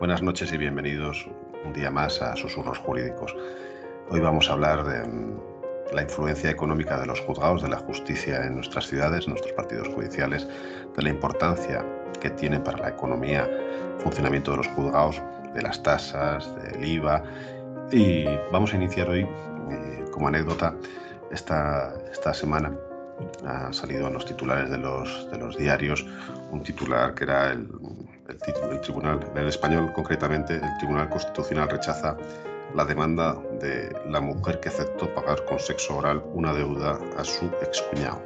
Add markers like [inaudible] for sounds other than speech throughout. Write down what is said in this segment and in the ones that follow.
Buenas noches y bienvenidos un día más a Susurros Jurídicos. Hoy vamos a hablar de mm, la influencia económica de los juzgados, de la justicia en nuestras ciudades, en nuestros partidos judiciales, de la importancia que tiene para la economía, funcionamiento de los juzgados, de las tasas, del IVA. Y vamos a iniciar hoy, eh, como anécdota, esta, esta semana ha salido en los titulares de los, de los diarios un titular que era el, el, tribunal, en español concretamente, el Tribunal Constitucional rechaza la demanda de la mujer que aceptó pagar con sexo oral una deuda a su excuñado.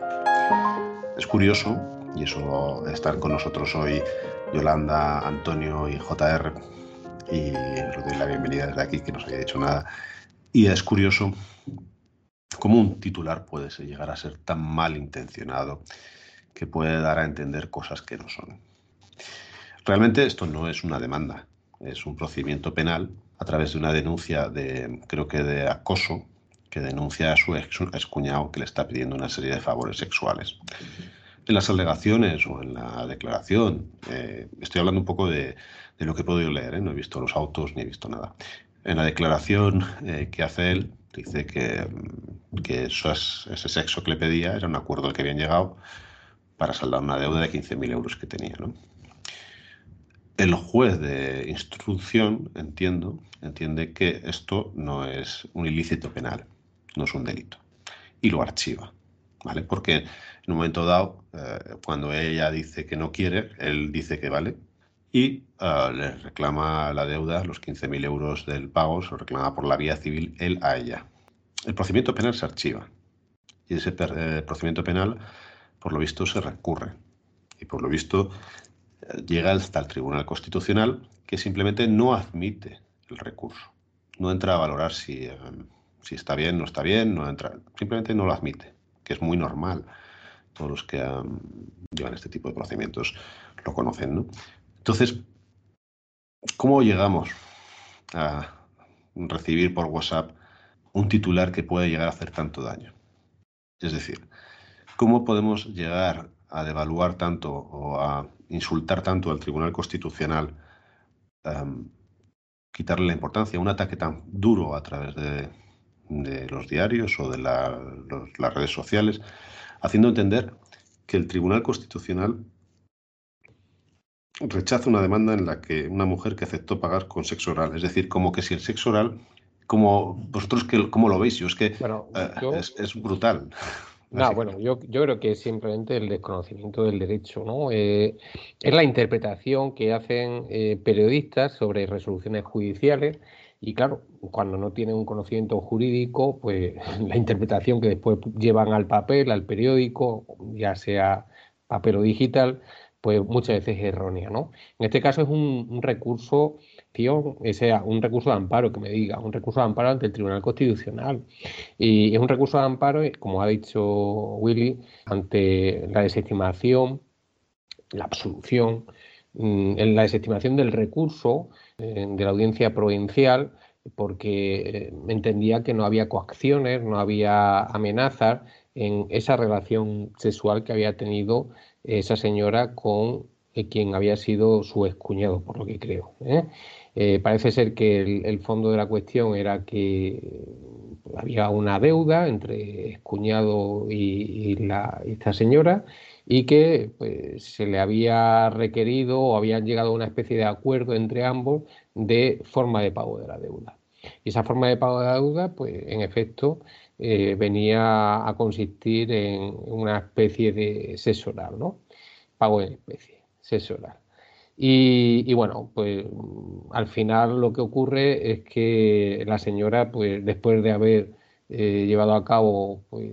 Es curioso, y eso estar con nosotros hoy Yolanda, Antonio y JR, y os doy la bienvenida desde aquí, que no os había dicho nada, y es curioso cómo un titular puede llegar a ser tan mal intencionado que puede dar a entender cosas que no son. Realmente esto no es una demanda, es un procedimiento penal a través de una denuncia de, creo que de acoso, que denuncia a su ex, cuñado que le está pidiendo una serie de favores sexuales. En las alegaciones o en la declaración, eh, estoy hablando un poco de, lo que he podido leer, ¿eh? no he visto los autos ni he visto nada. En la declaración eh, que hace él, dice que, que eso ese sexo que le pedía era un acuerdo al que habían llegado para saldar una deuda de 15.000 euros que tenía. ¿no? El juez de instrucción, entiendo, entiende que esto no es un ilícito penal, no es un delito, y lo archiva, ¿vale? Porque en un momento dado, eh, cuando ella dice que no quiere, él dice que vale, y eh, le reclama la deuda, los 15.000 euros del pago, se lo reclama por la vía civil él a ella. El procedimiento penal se archiva, y ese eh, procedimiento penal, por lo visto, se recurre, y por lo visto llega hasta el Tribunal Constitucional que simplemente no admite el recurso. No entra a valorar si, eh, si está bien, no está bien, no entra, simplemente no lo admite, que es muy normal. Todos los que llevan este tipo de procedimientos lo conocen. ¿no? Entonces, ¿cómo llegamos a recibir por WhatsApp un titular que puede llegar a hacer tanto daño? Es decir, ¿cómo podemos llegar a devaluar tanto o a insultar tanto al Tribunal Constitucional, em, quitarle la importancia, un ataque tan duro a través de, los diarios o de las redes sociales, haciendo entender que el Tribunal Constitucional rechaza una demanda en la que una mujer que aceptó pagar con sexo oral, es decir, como que si el sexo oral, como vosotros que cómo lo veis, yo es que eh, es brutal. No, bueno, yo, yo creo que es simplemente el desconocimiento del derecho, ¿no? Eh, es la interpretación que hacen eh, periodistas sobre resoluciones judiciales y claro, cuando no tienen un conocimiento jurídico, pues [laughs] la interpretación que después llevan al papel, al periódico, ya sea papel o digital, pues muchas veces es errónea, ¿no? En este caso es un recurso sea un recurso de amparo, que me diga, un recurso de amparo ante el Tribunal Constitucional. Y es un recurso de amparo, como ha dicho Willy, ante la desestimación, la absolución, mm, en la desestimación del recurso eh, de la audiencia provincial, porque eh, entendía que no había coacciones, no había amenazas en esa relación sexual que había tenido esa señora con eh, quien había sido su excuñado, por lo que creo. Parece ser que el, fondo de la cuestión era que había una deuda entre cuñado y, esta señora y que pues, se le había requerido o habían llegado a una especie de acuerdo entre ambos de forma de pago de la deuda. Y esa forma de pago de la deuda, pues en efecto, eh, venía a consistir en una especie de sesoral, ¿no? Pago en especie, sesoral. Y, bueno, pues al final lo que ocurre es que la señora, pues después de haber eh, llevado a cabo pues,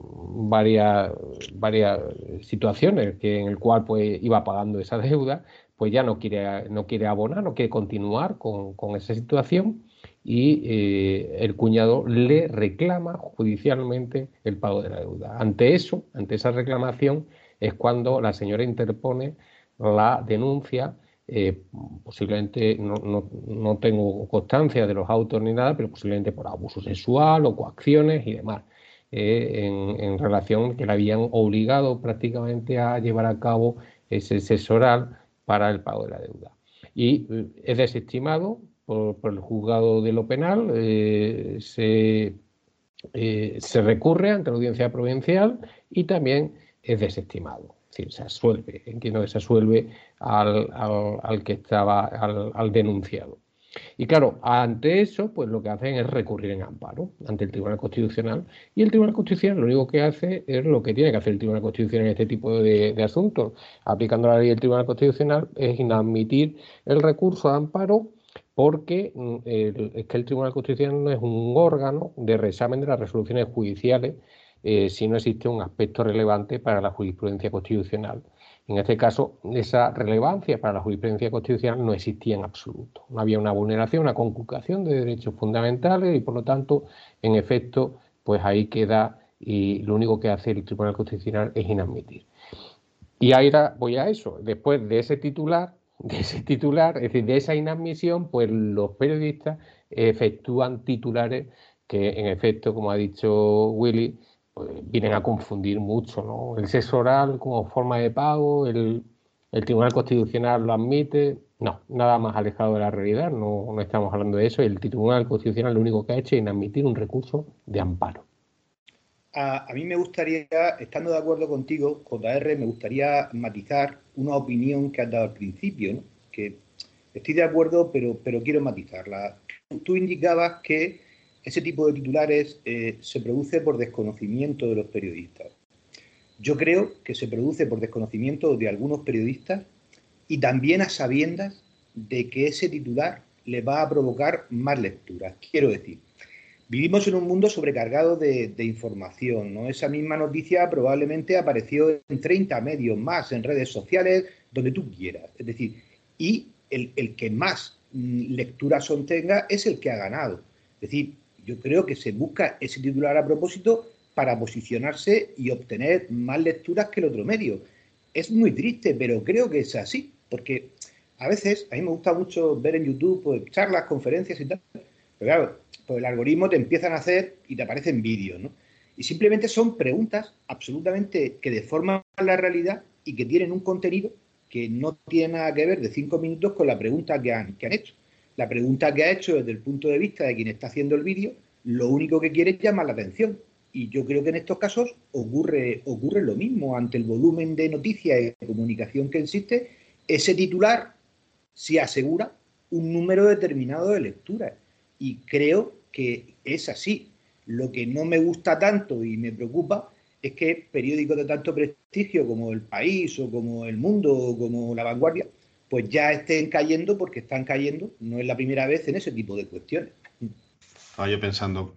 varias, varias situaciones en el cual pues iba pagando esa [laughs] deuda, pues ya no quiere, no quiere abonar, no quiere continuar con, esa situación y eh, el cuñado le reclama judicialmente el pago de la deuda. Ante eso, ante esa reclamación, es cuando la señora interpone la denuncia, eh, posiblemente no, no, no, tengo constancia de los autos ni nada, pero posiblemente por abuso sexual o coacciones y demás, eh, en, relación que le habían obligado prácticamente a llevar a cabo ese sexo oral para el pago de la deuda. y eh, es desestimado por, el juzgado de lo penal, se, se recurre ante la audiencia provincial y también es desestimado. Decir, se asuelve, entiendo que se asuelve al, al, que estaba, al, denunciado. Y claro, ante eso, pues lo que hacen es recurrir en amparo ante el Tribunal Constitucional. Y el Tribunal Constitucional lo único que hace es lo que tiene que hacer el Tribunal Constitucional en este tipo de, asuntos. Aplicando la ley del Tribunal Constitucional es inadmitir el recurso de amparo porque mm, es que el Tribunal Constitucional no es un órgano de reexamen de las resoluciones judiciales eh, si no existe un aspecto relevante para la jurisprudencia constitucional. En este caso, esa relevancia para la jurisprudencia constitucional no existía en absoluto. No había una vulneración, una conculcación de derechos fundamentales y, por lo tanto, en efecto, pues ahí queda y lo único que hace el Tribunal Constitucional es inadmitir. Y ahí voy a eso. Después de ese titular, [laughs] de ese titular, es decir, de esa inadmisión, pues los periodistas efectúan titulares que, en efecto, como ha dicho Willy, vienen a confundir mucho, ¿no? El sexo oral como forma de pago, el, Tribunal Constitucional lo admite, no, nada más alejado de la realidad, no, no estamos hablando de eso, el Tribunal Constitucional lo único que ha hecho es inadmitir un recurso de amparo. A, mí me gustaría, estando de acuerdo contigo, JR, me gustaría matizar una opinión que has dado al principio, que estoy de acuerdo, pero, pero quiero matizarla. Tú indicabas que ese tipo de titulares eh, se produce por desconocimiento de los periodistas. Yo creo que se produce por desconocimiento de algunos periodistas y también a sabiendas de que ese titular le va a provocar más lecturas. Quiero decir, vivimos en un mundo sobrecargado de, información. ¿no? Esa misma noticia probablemente apareció en 30 medios más, en redes sociales, donde tú quieras. Es decir, y el, que más mm, lecturas tenga es el que ha ganado. Es decir, yo creo que se busca ese titular a propósito para posicionarse y obtener más lecturas que el otro medio. Es muy triste, pero creo que es así, porque a veces, a mí me gusta mucho ver en YouTube pues, charlas, conferencias y tal, pero claro, pues el algoritmo te empiezan a hacer y te aparecen vídeos, ¿no? Y simplemente son preguntas absolutamente que deforman la realidad y que tienen un contenido que no tiene nada que ver de cinco minutos con la pregunta que han, que han hecho. La pregunta que ha hecho desde el punto de vista de quien está haciendo el vídeo, lo único que quiere es llamar la atención. Y yo creo que en estos casos ocurre, ocurre lo mismo. Ante el volumen de noticias y de comunicación que existe, ese titular se asegura un número determinado de lecturas. Y creo que es así. Lo que no me gusta tanto y me preocupa es que periódicos de tanto prestigio como El País o como El Mundo o como La Vanguardia pues ya estén cayendo porque están cayendo, no es la primera vez en ese tipo de cuestiones. Estaba yo pensando,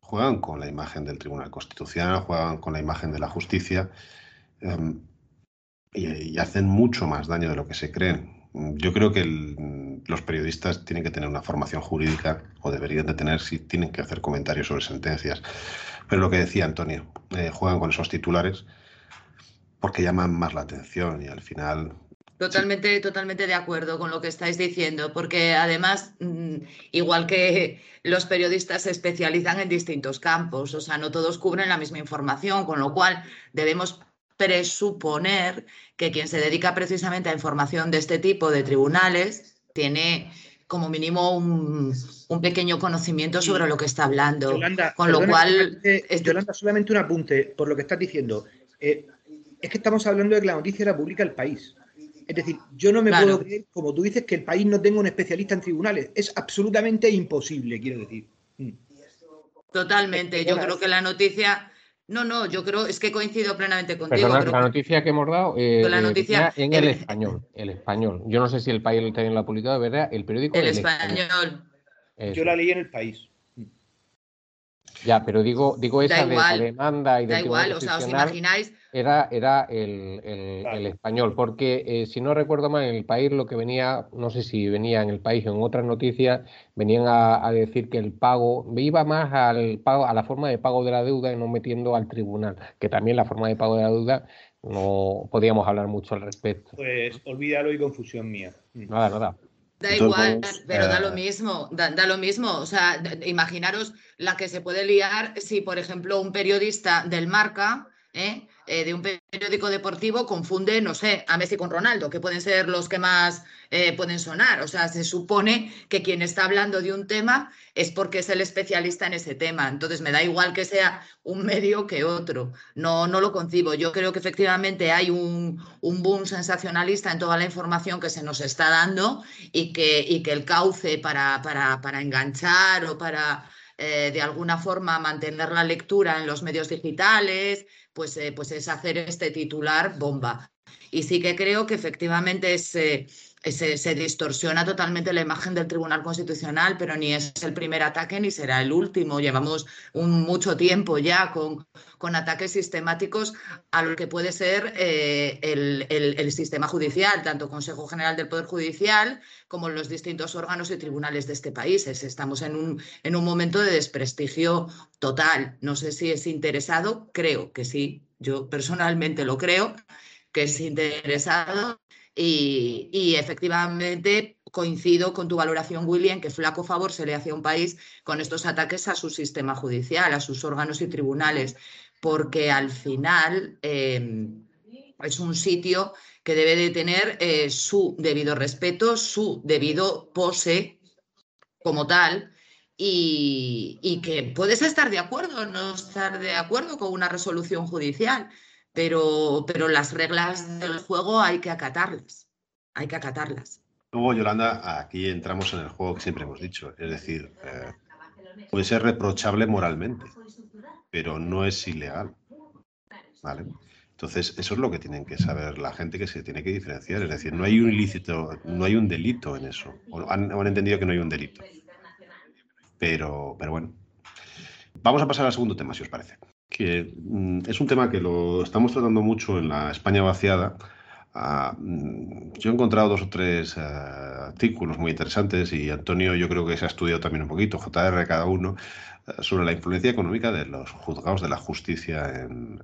juegan con la imagen del Tribunal Constitucional, juegan con la imagen de la justicia em, y, hacen mucho más daño de lo que se creen. Yo creo que los periodistas tienen que tener una formación jurídica o deberían de tener si tienen que hacer comentarios sobre sentencias. Pero lo que decía Antonio, eh, juegan con esos titulares porque llaman más la atención y al final Totalmente, totalmente de acuerdo con lo que estáis diciendo, porque además, mm, igual que los periodistas se especializan en distintos campos, o sea, no todos cubren la misma información, con lo cual debemos presuponer que quien se dedica precisamente a información de este tipo de tribunales tiene como mínimo un, pequeño conocimiento sobre lo que está hablando. con lo cual. Yolanda, solamente un apunte por lo que estás diciendo. Eh, es que estamos hablando de que la noticia la publica el país. Es decir, yo no me puedo creer, como tú dices, que el país no tenga un especialista en tribunales. Es absolutamente imposible, quiero decir. Mm. Totalmente. Yo creo que la noticia. No, no, yo creo, es que coincido plenamente contigo. la noticia que hemos dado eh, la noticia, en el, español, el español. Yo no sé si el país también lo ha publicado, ¿verdad? El periódico. El, español. Yo la leí en el país. Ya, pero digo, digo esa de la demanda y de. Da igual, o sea, os imagináis era, era el, el, español, porque eh, si no recuerdo mal, en el país lo que venía, no sé si venía en el país o en otras noticias, venían a, decir que el pago iba más al pago, a la forma de pago de la deuda y no metiendo al tribunal, que también la forma de pago de la deuda no podíamos hablar mucho al respecto. Pues olvídalo y confusión mía. Nada, nada. Da igual, pero da lo eh, mismo, da, lo mismo. O sea, imaginaros la que se puede liar si, por ejemplo, un periodista del marca ¿eh? Eh, de un periódico deportivo confunde, no sé, a Messi con Ronaldo, que pueden ser los que más eh, pueden sonar. O sea, se supone que quien está hablando de un tema es porque es el especialista en ese tema. Entonces, me da igual que sea un medio que otro. No, no lo concibo. Yo creo que efectivamente hay un, un boom sensacionalista en toda la información que se nos está dando y que, y que el cauce para, para, para enganchar o para eh, de alguna forma mantener la lectura en los medios digitales, pues, eh, pues es hacer este titular bomba. Y sí que creo que efectivamente se, se, distorsiona totalmente la imagen del Tribunal Constitucional, pero ni es el primer ataque ni será el último. Llevamos un, mucho tiempo ya con, ataques sistemáticos a lo que puede ser eh, el, el, sistema judicial, tanto Consejo General del Poder Judicial como los distintos órganos y tribunales de este país. Estamos en un, en un momento de desprestigio total. No sé si es interesado, creo que sí. Yo personalmente lo creo, que es interesado y, efectivamente coincido con tu valoración, William, que flaco favor se le hace a un país con estos ataques a su sistema judicial, a sus órganos y tribunales, porque al final em, es un sitio que debe de tener eh, su debido respeto, su debido pose como tal, y, y, que puedes estar de acuerdo o no estar de acuerdo con una resolución judicial, pero, pero las reglas del juego hay que acatarlas, hay que acatarlas. Luego, Yolanda, aquí entramos en el juego que siempre hemos dicho, es decir, eh, puede ser reprochable moralmente, pero no es ilegal. ¿Vale? Entonces, eso es lo que tienen que saber la gente que se tiene que diferenciar. Es decir, no hay un ilícito, no hay un delito en eso. han, han entendido que no hay un delito. Pero, pero bueno. Vamos a pasar al segundo tema, si os parece que mm, es un tema que lo estamos tratando mucho en la España vaciada. Ah, mm, yo he encontrado dos o tres eh, artículos muy interesantes y Antonio yo creo que se ha estudiado también un poquito, JR cada uno, eh, sobre la influencia económica de los juzgados de la justicia en,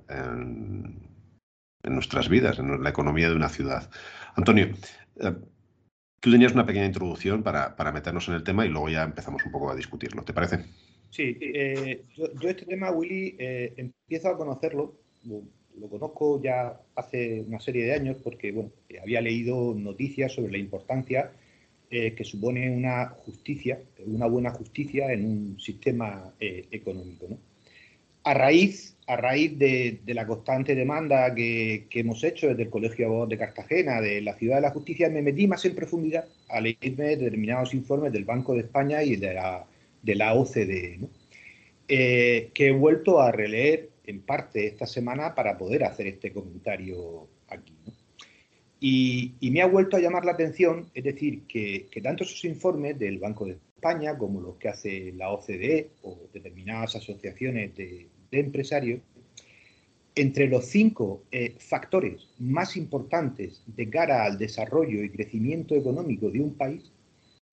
nuestras vidas, en la economía de una ciudad. Antonio, eh, tú tenías una pequeña introducción para, para meternos en el tema y luego ya empezamos un poco a discutirlo. ¿Te parece? Sí, eh, yo, este tema, Willy, eh, empiezo a conocerlo, lo, conozco ya hace una serie de años porque bueno, había leído noticias sobre la importancia eh, que supone una justicia, una buena justicia en un sistema económico. ¿no? A raíz, a raíz de, la constante demanda que, hemos hecho desde el Colegio de Cartagena, de la Ciudad de la Justicia, me metí más en profundidad a leerme determinados informes del Banco de España y de la de la OCDE, eh, que he vuelto a releer en parte esta semana para poder hacer este comentario aquí. Y, me ha vuelto a llamar la atención, es decir, que, tanto esos informes del Banco de España como los que hace la OCDE o determinadas asociaciones de, empresarios, entre los cinco eh, factores más importantes de cara al desarrollo y crecimiento económico de un país,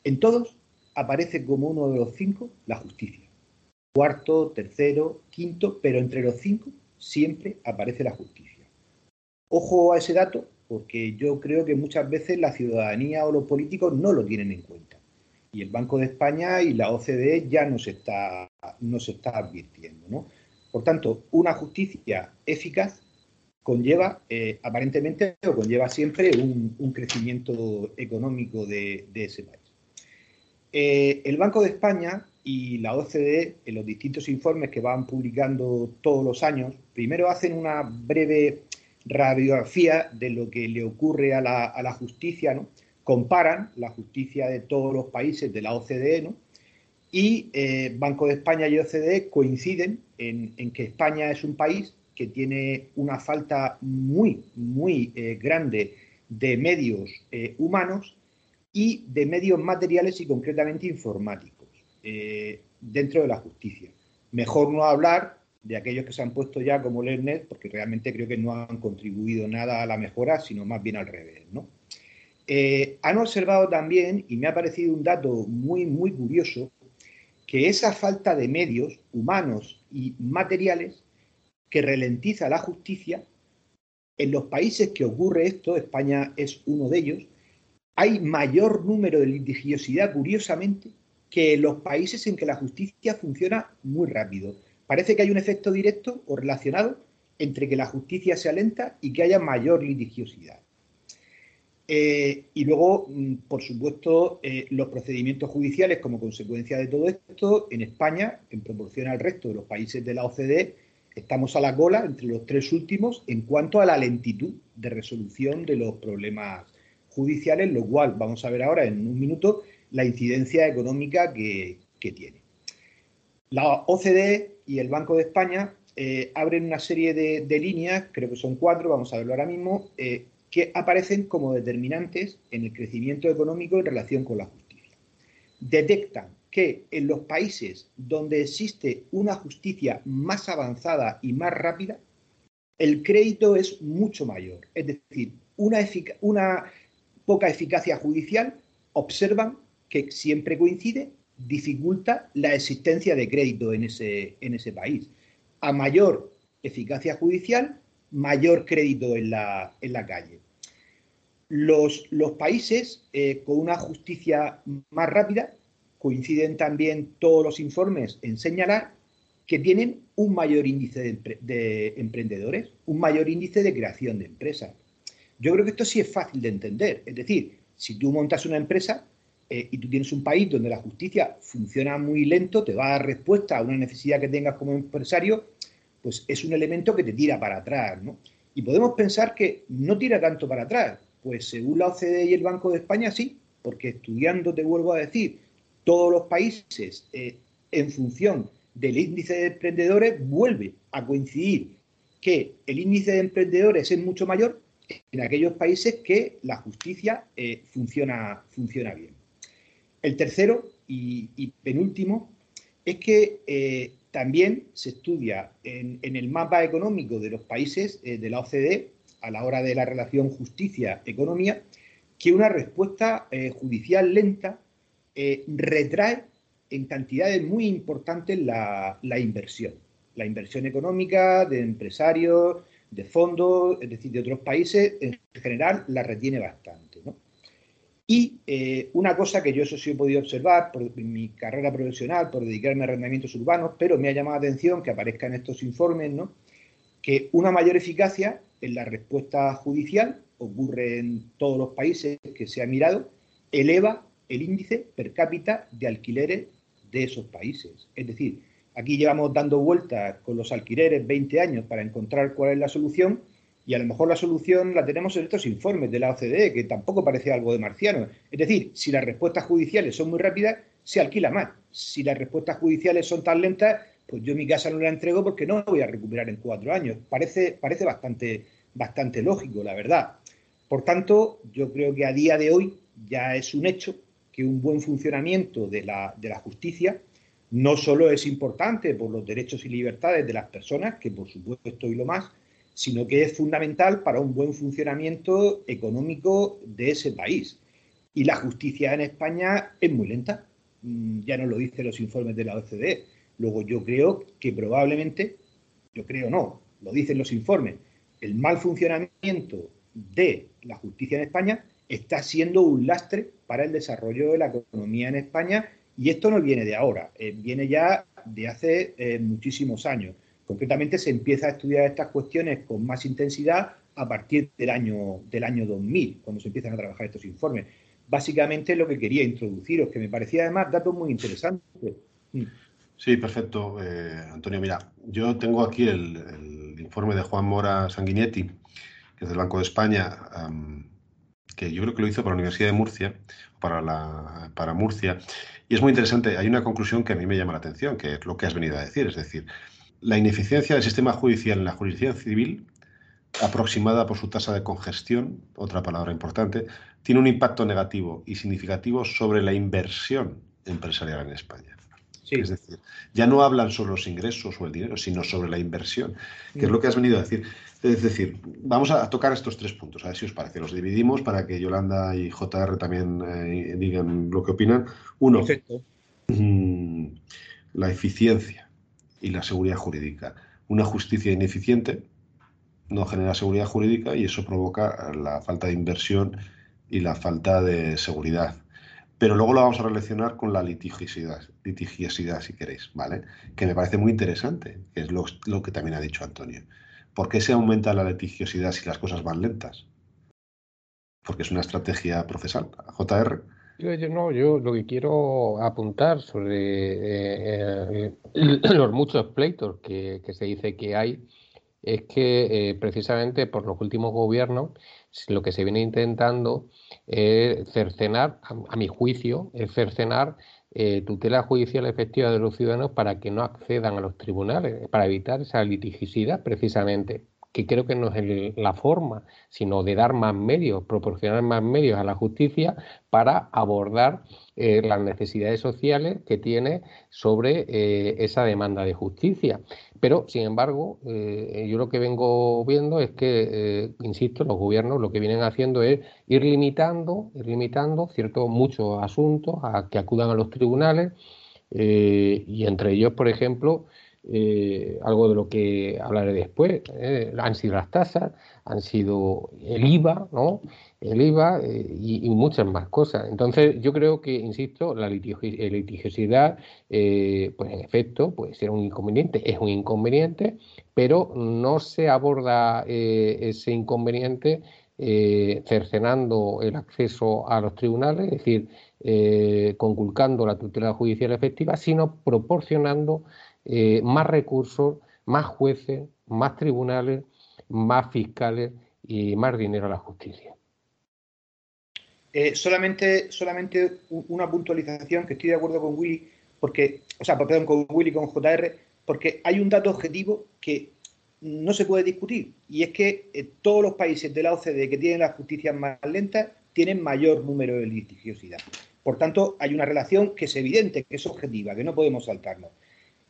en todos aparece como uno de los cinco la justicia. Cuarto, tercero, quinto, pero entre los cinco siempre aparece la justicia. Ojo a ese dato, porque yo creo que muchas veces la ciudadanía o los políticos no lo tienen en cuenta. Y el Banco de España y la OCDE ya nos está, nos está advirtiendo. Por tanto, una justicia eficaz conlleva eh, aparentemente o conlleva siempre un, crecimiento económico de ese país. Eh, el Banco de España y la OCDE, en los distintos informes que van publicando todos los años, primero hacen una breve radiografía de lo que le ocurre a la, justicia, ¿no? comparan la justicia de todos los países de la OCDE, ¿no? y eh, Banco de España y OCDE coinciden en, que España es un país que tiene una falta muy, muy eh, grande de medios humanos y de medios materiales y concretamente informáticos eh, dentro de la justicia. Mejor no hablar de aquellos que se han puesto ya como LERNET, porque realmente creo que no han contribuido nada a la mejora, sino más bien al revés. ¿no? Eh, han observado también, y me ha parecido un dato muy, muy curioso, que esa falta de medios humanos y materiales que ralentiza la justicia, en los países que ocurre esto, España es uno de ellos, hay mayor número de litigiosidad, curiosamente, que en los países en que la justicia funciona muy rápido. Parece que hay un efecto directo o relacionado entre que la justicia sea lenta y que haya mayor litigiosidad. Eh, y luego, mm, por supuesto, eh, los procedimientos judiciales como consecuencia de todo esto, en España, en proporción al resto de los países de la OCDE, estamos a la cola entre los tres últimos en cuanto a la lentitud de resolución de los problemas judiciales, lo cual vamos a ver ahora en un minuto la incidencia económica que, tiene. La OCDE y el Banco de España eh, abren una serie de, líneas, creo que son cuatro, vamos a verlo ahora mismo, que aparecen como determinantes en el crecimiento económico en relación con la justicia. Detectan que en los países donde existe una justicia más avanzada y más rápida, el crédito es mucho mayor. Es decir, una, una poca eficacia judicial, observan que siempre coincide, dificulta la existencia de crédito en ese, en ese país. A mayor eficacia judicial, mayor crédito en la, calle. Los, los países eh, con una justicia más rápida coinciden también todos los informes en señalar que tienen un mayor índice de, emprendedores, un mayor índice de creación de empresas. Yo creo que esto sí es fácil de entender. Es decir, si tú montas una empresa eh, y tú tienes un país donde la justicia funciona muy lento, te va a dar respuesta a una necesidad que tengas como empresario, pues es un elemento que te tira para atrás, ¿no? Y podemos pensar que no tira tanto para atrás, pues según la OCDE y el Banco de España sí, porque estudiando, te vuelvo a decir, todos los países eh, en función del índice de emprendedores vuelve a coincidir que el índice de emprendedores es mucho mayor en aquellos países que la justicia eh, funciona, funciona bien. El tercero y, penúltimo es que eh, también se estudia en, el mapa económico de los países eh, de la OCDE a la hora de la relación justicia-economía que una respuesta judicial lenta retrae en cantidades muy importantes la, inversión. La inversión económica de empresarios, de fondos, es decir, de otros países, en general la retiene bastante. ¿no? Y eh, una cosa que yo eso sí he podido observar por mi carrera profesional, por dedicarme a arrendamientos urbanos, pero me ha llamado la atención que aparezca en estos informes, ¿no? que una mayor eficacia en la respuesta judicial ocurre en todos los países que se ha mirado, eleva el índice per cápita de alquileres de esos países. Es decir, aquí llevamos dando vueltas con los alquileres 20 años para encontrar cuál es la solución y a lo mejor la solución la tenemos en estos informes de la OCDE, que tampoco parece algo de marciano. Es decir, si las respuestas judiciales son muy rápidas, se alquila más. Si las respuestas judiciales son tan lentas, pues yo mi casa no la entrego porque no voy a recuperar en cuatro años. Parece, parece bastante, bastante lógico, la verdad. Por tanto, yo creo que a día de hoy ya es un hecho que un buen funcionamiento de la, de la justicia no solo es importante por los derechos y libertades de las personas, que por supuesto y lo más, sino que es fundamental para un buen funcionamiento económico de ese país. Y la justicia en España es muy lenta, mm, ya nos lo dicen los informes de la OCDE. Luego yo creo que probablemente, yo creo no, lo dicen los informes, el mal funcionamiento de la justicia en España está siendo un lastre para el desarrollo de la economía en España y esto no viene de ahora, eh, viene ya de hace eh, muchísimos años. Concretamente se empieza a estudiar estas cuestiones con más intensidad a partir del año, del año 2000, cuando se empiezan a trabajar estos informes. Básicamente lo que quería introduciros, que me parecía además datos muy interesantes. Mm. Sí, perfecto, eh, Antonio. Mira, yo tengo aquí el, informe de Juan Mora Sanguinetti, que es del Banco de España, que yo creo que lo hizo para la Universidad de Murcia, para, la, para Murcia, y es muy interesante. Hay una conclusión que a mí me llama la atención, que es lo que has venido a decir, es decir, la ineficiencia del sistema judicial en la jurisdicción civil, aproximada por su tasa de congestión, otra palabra importante, tiene un impacto negativo y significativo sobre la inversión empresarial en España. Es decir, ya no hablan sobre los ingresos o el dinero, sino sobre la inversión, que es lo que has venido a decir. Es decir, vamos a tocar estos tres puntos, a ver si os parece. Los dividimos para que Yolanda y JR también eh, digan lo que opinan. Uno, mm, la eficiencia y la seguridad jurídica. Una justicia ineficiente no genera seguridad jurídica y eso provoca la falta de inversión y la falta de seguridad. Pero luego lo vamos a relacionar con la litigiosidad, litigiosidad si queréis, ¿vale? Que me parece muy interesante, que es lo, que también ha dicho Antonio. ¿Por qué se aumenta la litigiosidad si las cosas van lentas? Porque es una estrategia procesal. JR. Yo, no, yo lo que quiero apuntar sobre eh, eh, los muchos pleitos que, se dice que hay es que eh, precisamente por los últimos gobiernos lo que se viene intentando es cercenar, a, mi juicio, es cercenar tutela judicial efectiva de los ciudadanos para que no accedan a los tribunales, para evitar esa litigiosidad precisamente que creo que no es la forma, sino de dar más medios, proporcionar más medios a la justicia para abordar eh, las necesidades sociales que tiene sobre eh, esa demanda de justicia. Pero, sin embargo, eh, yo lo que vengo viendo es que, insisto, los gobiernos lo que vienen haciendo es ir limitando, ir limitando ciertos muchos asuntos a que acudan a los tribunales y entre ellos, por ejemplo, eh, algo de lo que hablaré después, eh, han sido las tasas, han sido el IVA, ¿no? El IVA eh, y, muchas más cosas. Entonces, yo creo que, insisto, la litigiosidad, pues en efecto, puede ser un inconveniente, es un inconveniente, pero no se aborda ese inconveniente cercenando el acceso a los tribunales, es decir, conculcando la tutela judicial efectiva, sino proporcionando eh, más recursos, más jueces, más tribunales, más fiscales y más dinero a la justicia. Eh, solamente, solamente una puntualización que estoy de acuerdo con Willy, porque, o sea, perdón, con Willy, con JR, porque hay un dato objetivo que no se puede discutir, y es que eh, todos los países de la OCDE que tienen las justicias más lentas tienen mayor número de litigiosidad. Por tanto, hay una relación que es evidente, que es objetiva, que no podemos saltarnos.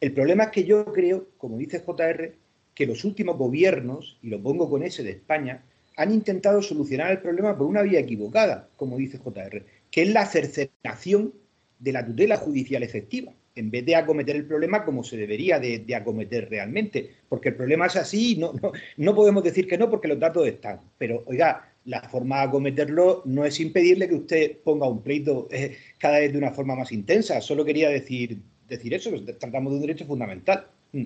El problema es que yo creo, como dice JR, que los últimos gobiernos, y lo pongo con ese de España, han intentado solucionar el problema por una vía equivocada, como dice JR, que es la cercenación de la tutela judicial efectiva, en vez de acometer el problema como se debería de, acometer realmente, porque el problema es así, no, no, podemos decir que no porque los datos están, pero oiga, la forma de acometerlo no es impedirle que usted ponga un pleito eh, cada vez de una forma más intensa, solo quería decir decir eso, tratamos de un derecho fundamental. Mm.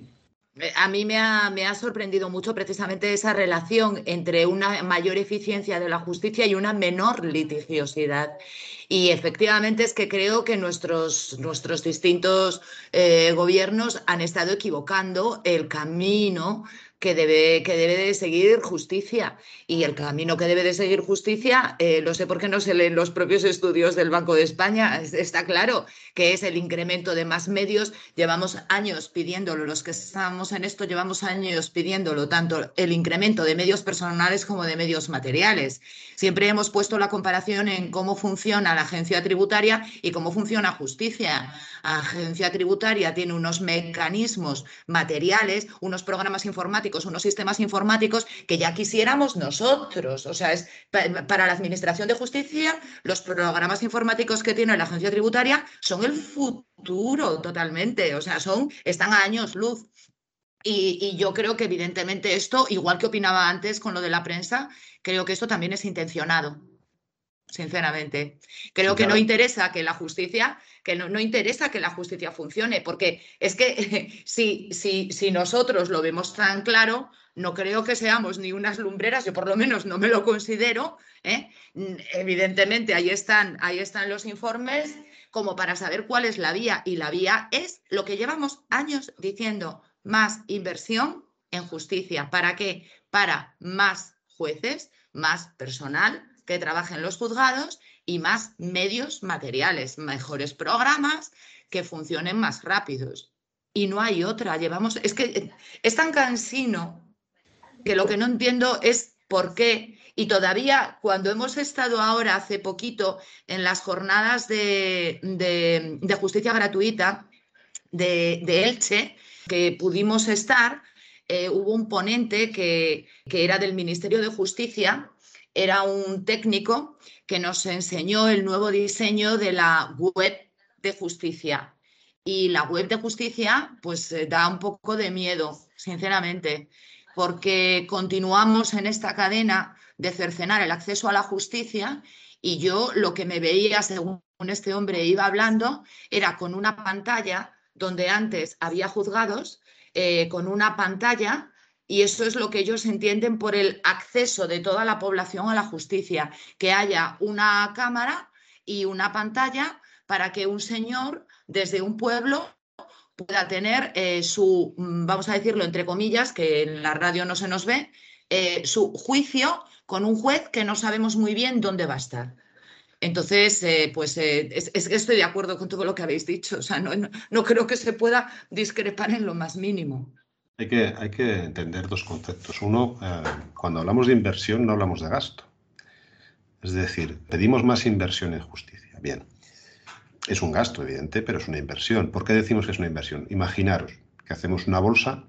Eh, a mí me ha, me ha, sorprendido mucho precisamente esa relación entre una mayor eficiencia de la justicia y una menor litigiosidad. Y efectivamente es que creo que nuestros, nuestros distintos eh, gobiernos han estado equivocando el camino que debe, que debe de seguir justicia. Y el camino que debe de seguir justicia, eh, lo sé porque no se leen los propios estudios del Banco de España, está claro que es el incremento de más medios. Llevamos años pidiéndolo, los que estamos en esto llevamos años pidiéndolo, tanto el incremento de medios personales como de medios materiales. Siempre hemos puesto la comparación en cómo funciona la agencia tributaria y cómo funciona justicia. La agencia tributaria tiene unos mecanismos materiales, unos programas informáticos unos sistemas informáticos que ya quisiéramos nosotros. O sea, es para la Administración de Justicia, los programas informáticos que tiene la agencia tributaria son el futuro totalmente. O sea, son, están a años luz. Y, y, yo creo que evidentemente esto, igual que opinaba antes con lo de la prensa, creo que esto también es intencionado sinceramente. Creo que no interesa que la justicia, que no, interesa que la justicia funcione, porque es que [laughs] si, si, si nosotros lo vemos tan claro, no creo que seamos ni unas lumbreras, yo por lo menos no me lo considero. ¿eh? Evidentemente, ahí están, ahí están los informes como para saber cuál es la vía. Y la vía es lo que llevamos años diciendo, más inversión en justicia. ¿Para qué? Para más jueces, más personal, que trabajen los juzgados y más medios materiales, mejores programas que funcionen más rápidos. Y no hay otra. Llevamos, es que es tan cansino que lo que no entiendo es por qué. Y todavía cuando hemos estado ahora hace poquito en las jornadas de, justicia gratuita de, Elche, que pudimos estar, eh, hubo un ponente que, que era del Ministerio de Justicia era un técnico que nos enseñó el nuevo diseño de la web de justicia. Y la web de justicia, pues eh, da un poco de miedo, sinceramente, porque continuamos en esta cadena de cercenar el acceso a la justicia y yo lo que me veía, según este hombre iba hablando, era con una pantalla donde antes había juzgados, eh, con una pantalla Y eso es lo que ellos entienden por el acceso de toda la población a la justicia, que haya una cámara y una pantalla para que un señor desde un pueblo pueda tener eh, su, mm, vamos a decirlo entre comillas, que en la radio no se nos ve, eh, su juicio con un juez que no sabemos muy bien dónde va a estar. Entonces, eh, pues es, que estoy de acuerdo con todo lo que habéis dicho. O sea, no, creo que se pueda discrepar en lo más mínimo. Hay que, hay que entender dos conceptos. Uno, cuando hablamos de inversión no hablamos de gasto. Es decir, pedimos más inversión en justicia. Bien, es un gasto, evidente, pero es una inversión. ¿Por qué decimos que es una inversión? Imaginaros que hacemos una bolsa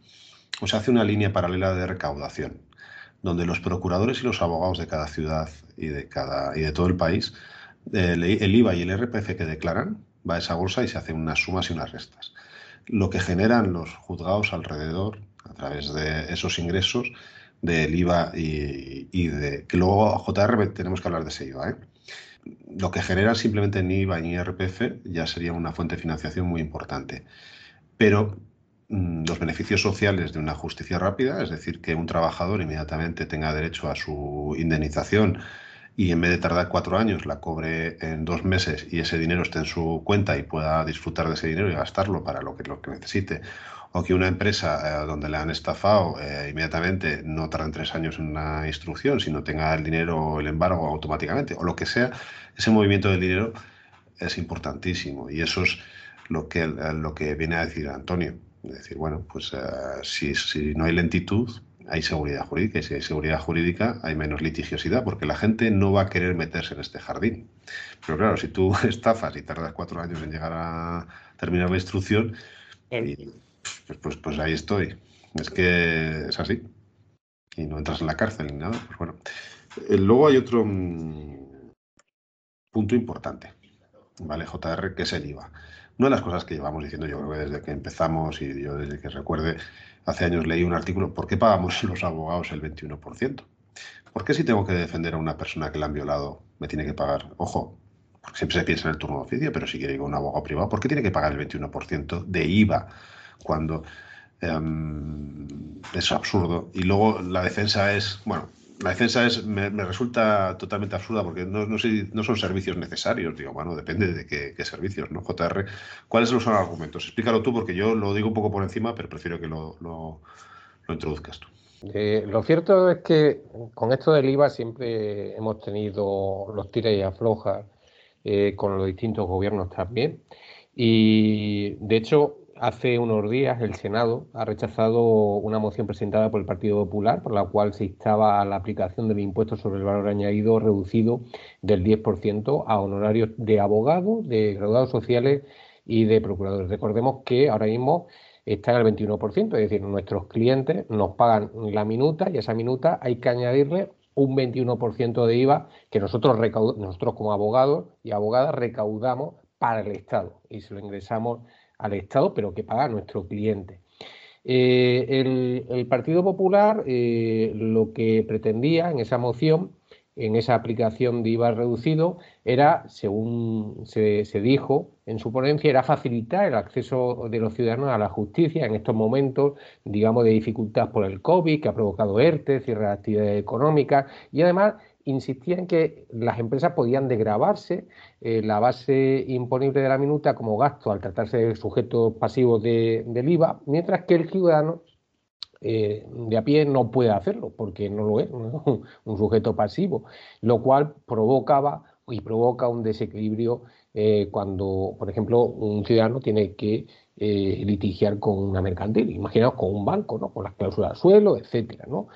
o se hace una línea paralela de recaudación, donde los procuradores y los abogados de cada ciudad y de, cada, y de todo el país, el, IVA y el RPF que declaran, va a esa bolsa y se hacen unas sumas y unas restas. Lo que generan los juzgados alrededor, a través de esos ingresos del IVA y, de... que luego JR tenemos que hablar de ese IVA, ¿eh? lo que genera simplemente en IVA y IRPF ya sería una fuente de financiación muy importante. Pero mm, los beneficios sociales de una justicia rápida, es decir, que un trabajador inmediatamente tenga derecho a su indemnización y en vez de tardar cuatro años la cobre en dos meses y ese dinero esté en su cuenta y pueda disfrutar de ese dinero y gastarlo para lo que, lo que necesite, o que una empresa eh, donde le han estafado eh, inmediatamente no tarden tres años en una instrucción, sino tenga el dinero o el embargo automáticamente, o lo que sea, ese movimiento del dinero es importantísimo y eso es lo que, lo que viene a decir Antonio. Es decir, bueno, pues eh, si, si no hay lentitud, hay seguridad jurídica y si hay seguridad jurídica hay menos litigiosidad porque la gente no va a querer meterse en este jardín. Pero claro, si tú [laughs] estafas y tardas cuatro años en llegar a terminar la instrucción, pues, pues, pues, ahí estoy. Es que es así. Y no entras en la cárcel ni nada. Pues bueno. Eh, luego hay otro mm, punto importante, ¿vale? JR, que es el IVA. Una de las cosas que llevamos diciendo yo creo que desde que empezamos y yo desde que recuerde, hace años leí un artículo, ¿por qué pagamos [laughs] los abogados el 21%? ¿Por qué si tengo que defender a una persona que la han violado me tiene que pagar? Ojo, porque siempre se piensa en el turno de oficio, pero si quiere ir con un abogado privado, ¿por qué tiene que pagar el 21% de IVA cuando em, es absurdo. Y luego la defensa es, bueno, la defensa es, me, resulta totalmente absurda porque no, no, son servicios necesarios. Digo, bueno, depende de qué, servicios, ¿no? JR, ¿cuáles son los argumentos? Explícalo tú porque yo lo digo un poco por encima, pero prefiero que lo, lo, introduzcas tú. Eh, lo cierto es que con esto del IVA siempre hemos tenido los tira y aflojas eh, con los distintos gobiernos también. Y de hecho, hace unos días el Senado ha rechazado una moción presentada por el Partido Popular por la cual se instaba la aplicación del impuesto sobre el valor añadido reducido del 10% a honorarios de abogados, de graduados sociales y de procuradores. Recordemos que ahora mismo está en el 21%, es decir, nuestros clientes nos pagan la minuta y a esa minuta hay que añadirle un 21% de IVA que nosotros, nosotros como abogados y abogadas recaudamos para el Estado y se lo ingresamos al Estado, pero que paga a nuestro cliente. Eh, el, Partido Popular eh, lo que pretendía en esa moción, en esa aplicación de IVA reducido, era, según se, dijo en su ponencia, era facilitar el acceso de los ciudadanos a la justicia en estos momentos, digamos, de dificultad por el COVID, que ha provocado ERTE, cierre de actividades económicas, y además insistía en que las empresas podían degravarse eh, la base imponible de la minuta como gasto al tratarse de sujetos pasivos de, del IVA, mientras que el ciudadano eh, de a pie no puede hacerlo porque no lo es, [laughs] un sujeto pasivo, lo cual provocaba y provoca un desequilibrio eh, cuando, por ejemplo, un ciudadano tiene que eh, litigiar con una mercantil, imaginaos con un banco, ¿no? con las cláusulas de suelo, etcétera, ¿no?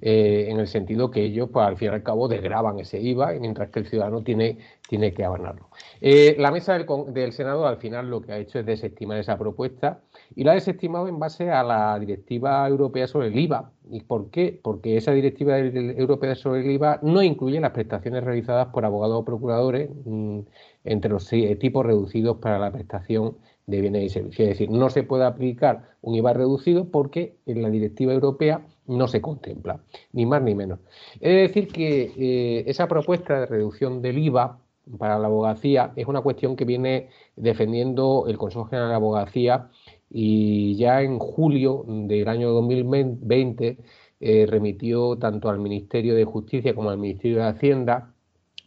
Eh, en el sentido que ellos, pues, al fin y al cabo, desgraban ese IVA, mientras que el ciudadano tiene, tiene que abonarlo. Eh, la mesa del, del, Senado, al final, lo que ha hecho es desestimar esa propuesta y la ha desestimado en base a la directiva europea sobre el IVA. ¿Y por qué? Porque esa directiva europea sobre el IVA no incluye las prestaciones realizadas por abogados o procuradores mm, entre los tipos reducidos para la prestación de bienes y servicios. Es decir, no se puede aplicar un IVA reducido porque en la directiva europea no se contempla, ni más ni menos. Es decir que eh, esa propuesta de reducción del IVA para la abogacía es una cuestión que viene defendiendo el Consejo General de Abogacía y ya en julio del año 2020 eh, remitió tanto al Ministerio de Justicia como al Ministerio de Hacienda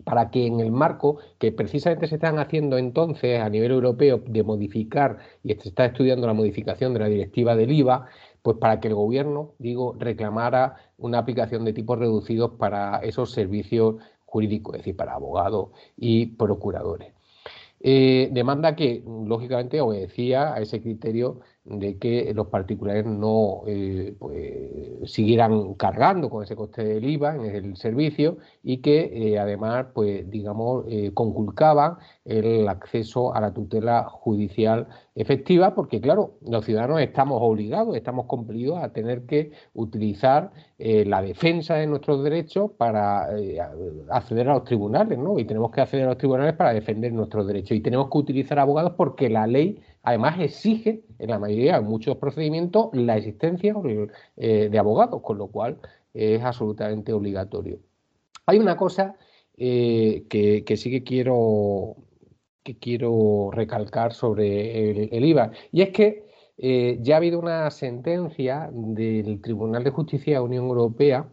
para que en el marco que precisamente se están haciendo entonces a nivel europeo de modificar y se está estudiando la modificación de la directiva del IVA, pues para que el gobierno, digo, reclamara una aplicación de tipos reducidos para esos servicios jurídicos, es decir, para abogados y procuradores. Eh, demanda que, lógicamente, obedecía a ese criterio de que los particulares no eh, pues, siguieran cargando con ese coste del IVA en el servicio y que eh, además, pues digamos, eh, conculcaban el acceso a la tutela judicial efectiva, porque claro, los ciudadanos estamos obligados, estamos compelidos a tener que utilizar la defensa de nuestros derechos para acceder a los tribunales, ¿no? Y tenemos que acceder a los tribunales para defender nuestros derechos y tenemos que utilizar abogados porque la ley además exige en la mayoría de muchos procedimientos la existencia eh, de abogados, con lo cual es absolutamente obligatorio. Hay una cosa eh, que, sí que quiero, que quiero recalcar sobre el, IVA, y es que eh, ya ha habido una sentencia del Tribunal de Justicia de la Unión Europea,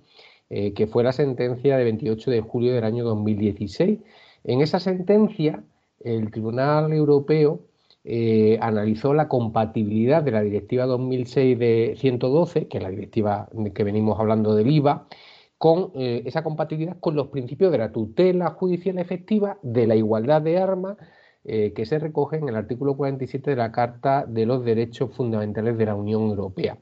que fue la sentencia de 28 de julio del año 2016. En esa sentencia, el Tribunal Europeo eh, analizó la compatibilidad de la Directiva 2006 de 112, que es la directiva que venimos hablando del IVA, con eh, esa compatibilidad con los principios de la tutela judicial efectiva, de la igualdad de armas, eh, que se recoge en el artículo 47 de la Carta de los Derechos Fundamentales de la Unión Europea.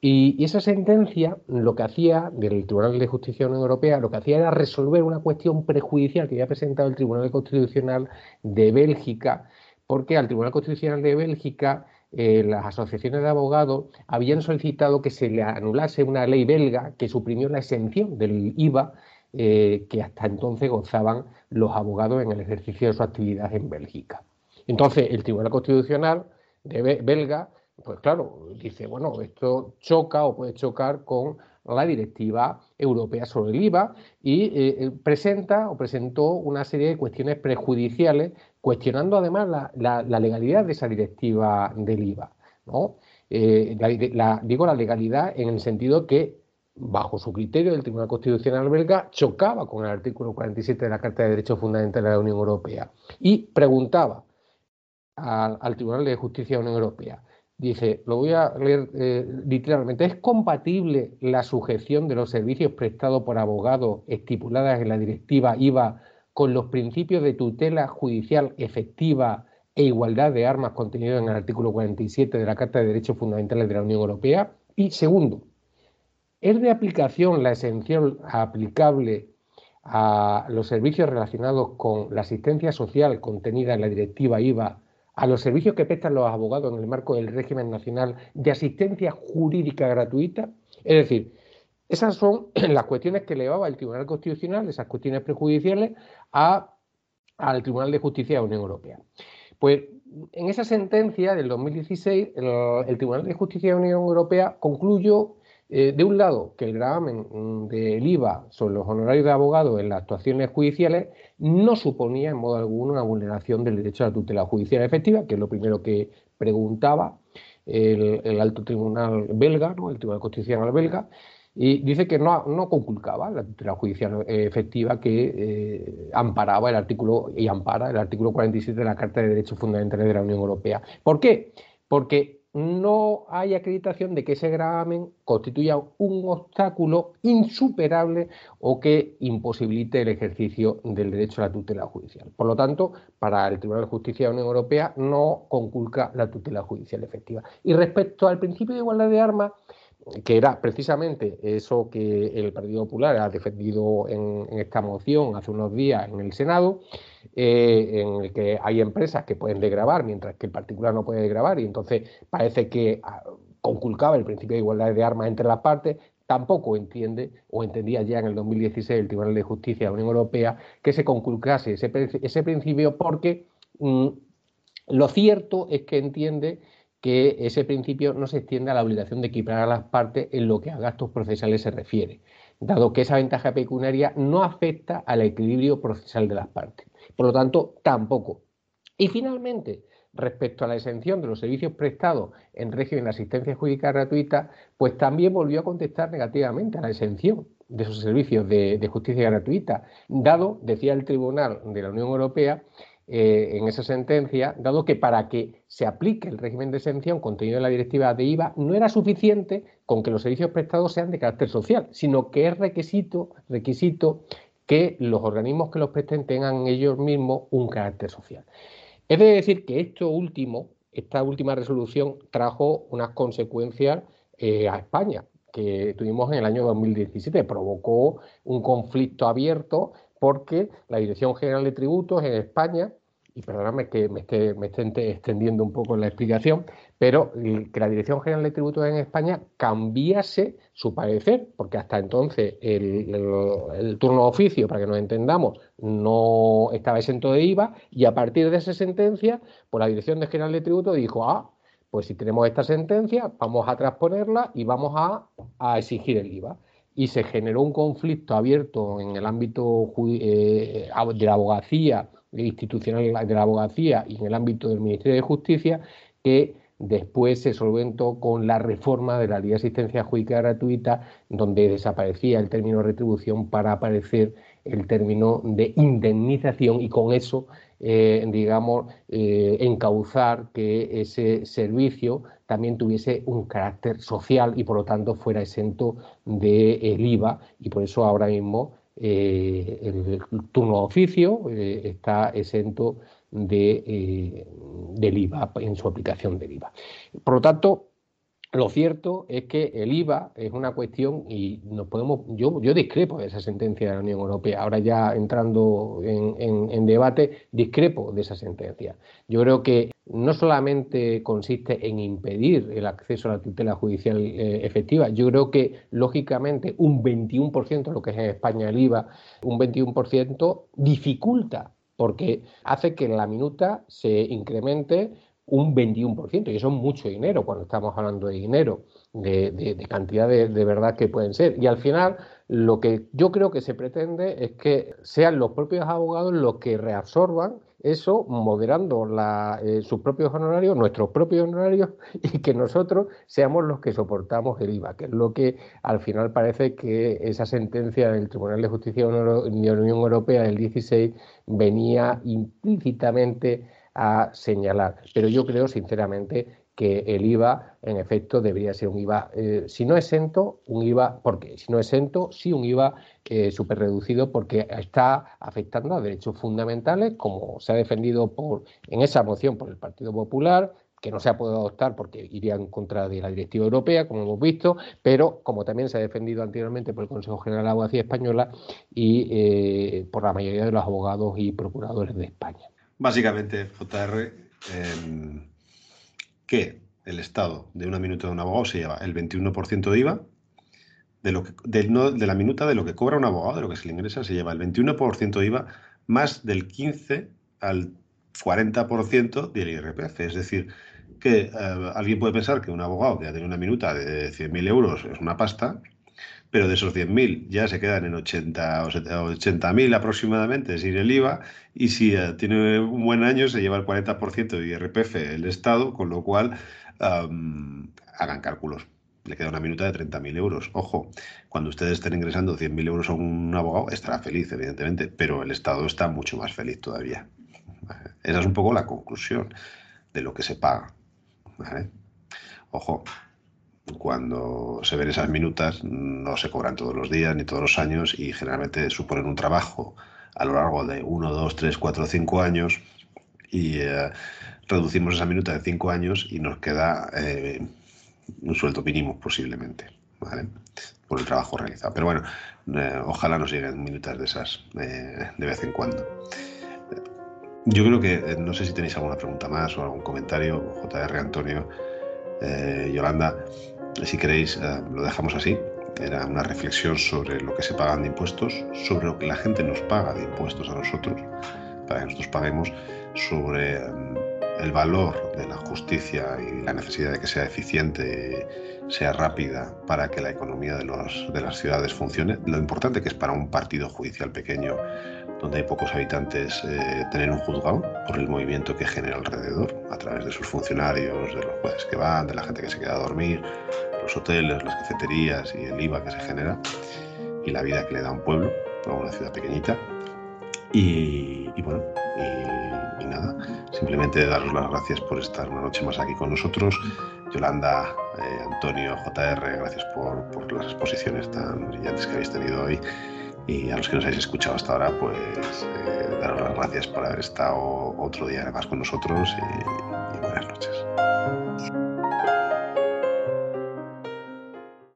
Y, y, esa sentencia lo que hacía, del Tribunal de Justicia de la Unión Europea, lo que hacía era resolver una cuestión prejudicial que había presentado el Tribunal Constitucional de Bélgica porque al Tribunal Constitucional de Bélgica eh, las asociaciones de abogados habían solicitado que se le anulase una ley belga que suprimió la exención del IVA eh, que hasta entonces gozaban los abogados en el ejercicio de su actividad en Bélgica. Entonces, el Tribunal Constitucional de belga, pues claro, dice, bueno, esto choca o puede chocar con la directiva europea sobre el IVA y eh, presenta o presentó una serie de cuestiones prejudiciales cuestionando además la, legalidad de esa directiva del IVA. Eh, digo la legalidad en el sentido que, bajo su criterio, el Tribunal Constitucional belga chocaba con el artículo 47 de la Carta de Derechos Fundamentales de la Unión Europea y preguntaba al, Tribunal de Justicia de la Unión Europea, dice, lo voy a leer eh, literalmente, ¿es compatible la sujeción de los servicios prestados por abogados estipuladas en la directiva IVA con los principios de tutela judicial efectiva e igualdad de armas contenidos en el artículo 47 de la Carta de Derechos Fundamentales de la Unión Europea. Y segundo, ¿es de aplicación la exención aplicable a los servicios relacionados con la asistencia social contenida en la directiva IVA a los servicios que prestan los abogados en el marco del régimen nacional de asistencia jurídica gratuita? Es decir, esas son [clears throat] las cuestiones que elevaba el Tribunal Constitucional, esas cuestiones prejudiciales, al Tribunal de Justicia de la Unión Europea. Pues en esa sentencia del 2016, el, Tribunal de Justicia de la Unión Europea concluyó, eh, de un lado, que el gravamen del IVA sobre los honorarios de abogados en las actuaciones judiciales no suponía en modo alguno una vulneración del derecho a la tutela judicial efectiva, que es lo primero que preguntaba el, alto tribunal belga, ¿no? el Tribunal Constitucional belga, y dice que no, no conculcaba la tutela judicial efectiva que eh, amparaba el artículo y ampara el artículo 47 de la Carta de Derechos Fundamentales de la Unión Europea. ¿Por qué? Porque no hay acreditación de que ese gravamen constituya un obstáculo insuperable o que imposibilite el ejercicio del derecho a la tutela judicial. Por lo tanto, para el Tribunal de Justicia de la Unión Europea no conculca la tutela judicial efectiva. Y respecto al principio de igualdad de armas, que era precisamente eso que el Partido Popular ha defendido en, esta moción hace unos días en el Senado, eh, en el que hay empresas que pueden degravar mientras que el particular no puede degravar y entonces parece que ah, conculcaba el principio de igualdad de armas entre las partes, tampoco entiende o entendía ya en el 2016 el Tribunal de Justicia de la Unión Europea que se conculcase ese, ese principio porque mm, lo cierto es que entiende que ese principio no se extiende a la obligación de equiparar a las partes en lo que a gastos procesales se refiere, dado que esa ventaja pecuniaria no afecta al equilibrio procesal de las partes. Por lo tanto, tampoco Y finalmente, respecto a la exención de los servicios prestados en régimen de asistencia jurídica gratuita, pues también volvió a contestar negativamente a la exención de esos servicios de, justicia gratuita, dado, decía el Tribunal de la Unión Europea, eh, en esa sentencia, dado que para que se aplique el régimen de exención contenido en la directiva de IVA, no era suficiente con que los servicios prestados sean de carácter social, sino que es requisito, requisito que los organismos que los presten tengan ellos mismos un carácter social. Es de decir que esto último, esta última resolución trajo unas consecuencias eh, a España que tuvimos en el año 2017. Provocó un conflicto abierto porque la Dirección General de Tributos en España y perdóname que me esté, me esté extendiendo un poco la explicación, pero que la Dirección General de Tributos en España cambiase su parecer, porque hasta entonces el, turno de oficio, para que nos entendamos, no estaba exento de IVA, y a partir de esa sentencia, pues la Dirección General de Tributos dijo, ah, pues si tenemos esta sentencia, vamos a transponerla y vamos a exigir el IVA y se generó un conflicto abierto en el ámbito eh, de la abogacía institucional de la abogacía y en el ámbito del Ministerio de Justicia que después se solventó con la reforma de la ley de asistencia jurídica gratuita donde desaparecía el término retribución para aparecer el término de indemnización y con eso eh, digamos, eh, encauzar que ese servicio también tuviese un carácter social y por lo tanto fuera exento del IVA y por eso ahora mismo eh, el turno de oficio está exento de, del IVA en su aplicación del IVA. Por lo tanto, lo cierto es que el IVA es una cuestión y nos podemos, yo, discrepo de esa sentencia de la Unión Europea. Ahora ya entrando en, debate, discrepo de esa sentencia. Yo creo que no solamente consiste en impedir el acceso a la tutela judicial eh, efectiva, yo creo que lógicamente un 21%, lo que es en España el IVA, un 21% dificulta porque hace que la minuta se incremente un 21%, y eso es mucho dinero cuando estamos hablando de dinero, de, cantidad de, verdad que pueden ser. Y al final, lo que yo creo que se pretende es que sean los propios abogados los que reabsorban eso, moderando eh, sus propios honorarios, nuestros propios honorarios, [laughs] y que nosotros seamos los que soportamos el IVA, que es lo que al final parece que esa sentencia del Tribunal de Justicia de la Unión Europea del 16 venía implícitamente a señalar. Pero yo creo, sinceramente, que el IVA, en efecto, debería ser un IVA, eh, si no exento, un IVA, ¿por qué? Si no exento, sí un IVA eh, súper reducido porque está afectando a derechos fundamentales, como se ha defendido por, en esa moción por el Partido Popular, que no se ha podido adoptar porque iría en contra de la directiva europea, como hemos visto, pero como también se ha defendido anteriormente por el Consejo General de la Abogacía Española y eh, por la mayoría de los abogados y procuradores de España. Básicamente, JR, em, que el Estado de una minuta de un abogado se lleva el 21% de IVA, de, lo de, la minuta de lo que cobra un abogado, de lo que se le ingresa, se lleva el 21% de IVA más del 15 al 40% del IRPF. Es decir, que eh, alguien puede pensar que un abogado que ha tenido una minuta de 100.000 euros es una pasta, pero de esos 100.000 ya se quedan en 80 o 80.000 aproximadamente sin el IVA y si eh, tiene un buen año se lleva el 40% de IRPF el Estado, con lo cual hagan cálculos. Le queda una minuta de 30.000 euros. Ojo, cuando ustedes estén ingresando 100.000 euros a un abogado, estará feliz, evidentemente, pero el Estado está mucho más feliz todavía. Esa es un poco la conclusión de lo que se paga. Ojo, cuando se ven esas minutas no se cobran todos los días ni todos los años y generalmente suponen un trabajo a lo largo de 1, 2, 3, 4, 5 años y eh, reducimos esa minuta de 5 años y nos queda eh, un sueldo mínimo posiblemente, ¿vale? Por el trabajo realizado. Pero bueno, eh, ojalá nos lleguen minutas de esas de vez en cuando. Yo creo que, no sé si tenéis alguna pregunta más o algún comentario, JR Antonio, Yolanda. Si queréis, eh, lo dejamos así. Era una reflexión sobre lo que se pagan de impuestos, sobre lo que la gente nos paga de impuestos a nosotros, para que nosotros paguemos, sobre mm, el valor de la justicia y la necesidad de que sea eficiente, sea rápida para que la economía de, los, de las ciudades funcione. Lo importante que es para un partido judicial pequeño donde hay pocos habitantes, eh, tener un juzgado por el movimiento que genera alrededor, a través de sus funcionarios, de los jueces que van, de la gente que se queda a dormir, los hoteles, las cafeterías y el IVA que se genera, y la vida que le da un pueblo, a una ciudad pequeñita. Y, bueno, y, nada, simplemente daros las gracias por estar una noche más aquí con nosotros. Yolanda, eh, Antonio, JR, gracias por, por las exposiciones tan brillantes que habéis tenido hoy. Y a los que nos habéis escuchado hasta ahora, pues eh, daros las gracias por haber estado otro día más con nosotros